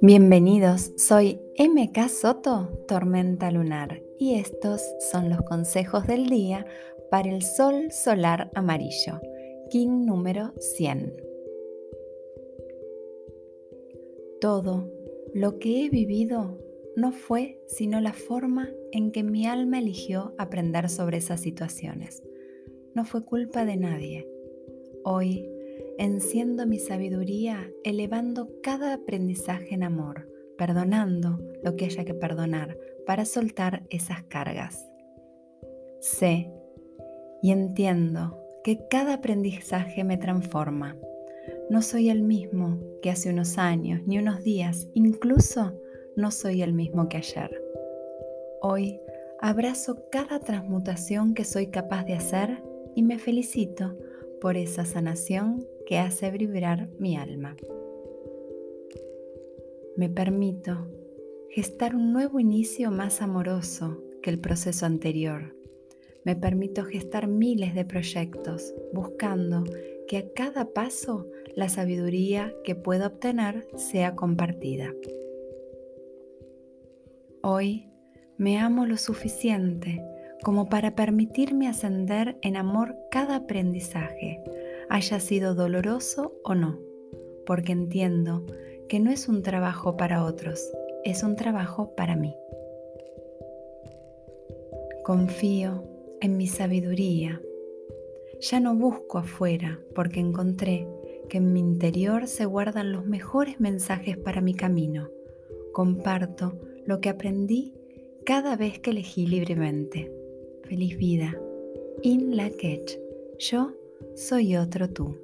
Bienvenidos, soy MK Soto, Tormenta Lunar, y estos son los consejos del día para el Sol Solar Amarillo, King número 100. Todo lo que he vivido no fue sino la forma en que mi alma eligió aprender sobre esas situaciones. No fue culpa de nadie. Hoy enciendo mi sabiduría elevando cada aprendizaje en amor, perdonando lo que haya que perdonar para soltar esas cargas. Sé y entiendo que cada aprendizaje me transforma. No soy el mismo que hace unos años ni unos días, incluso no soy el mismo que ayer. Hoy abrazo cada transmutación que soy capaz de hacer y me felicito por esa sanación que hace vibrar mi alma. Me permito gestar un nuevo inicio más amoroso que el proceso anterior. Me permito gestar miles de proyectos buscando que a cada paso la sabiduría que pueda obtener sea compartida. Hoy me amo lo suficiente como para permitirme ascender en amor cada aprendizaje, haya sido doloroso o no, porque entiendo que no es un trabajo para otros, es un trabajo para mí. Confío en mi sabiduría. Ya no busco afuera porque encontré que en mi interior se guardan los mejores mensajes para mi camino. Comparto lo que aprendí cada vez que elegí libremente. Feliz vida. In la Yo soy otro tú.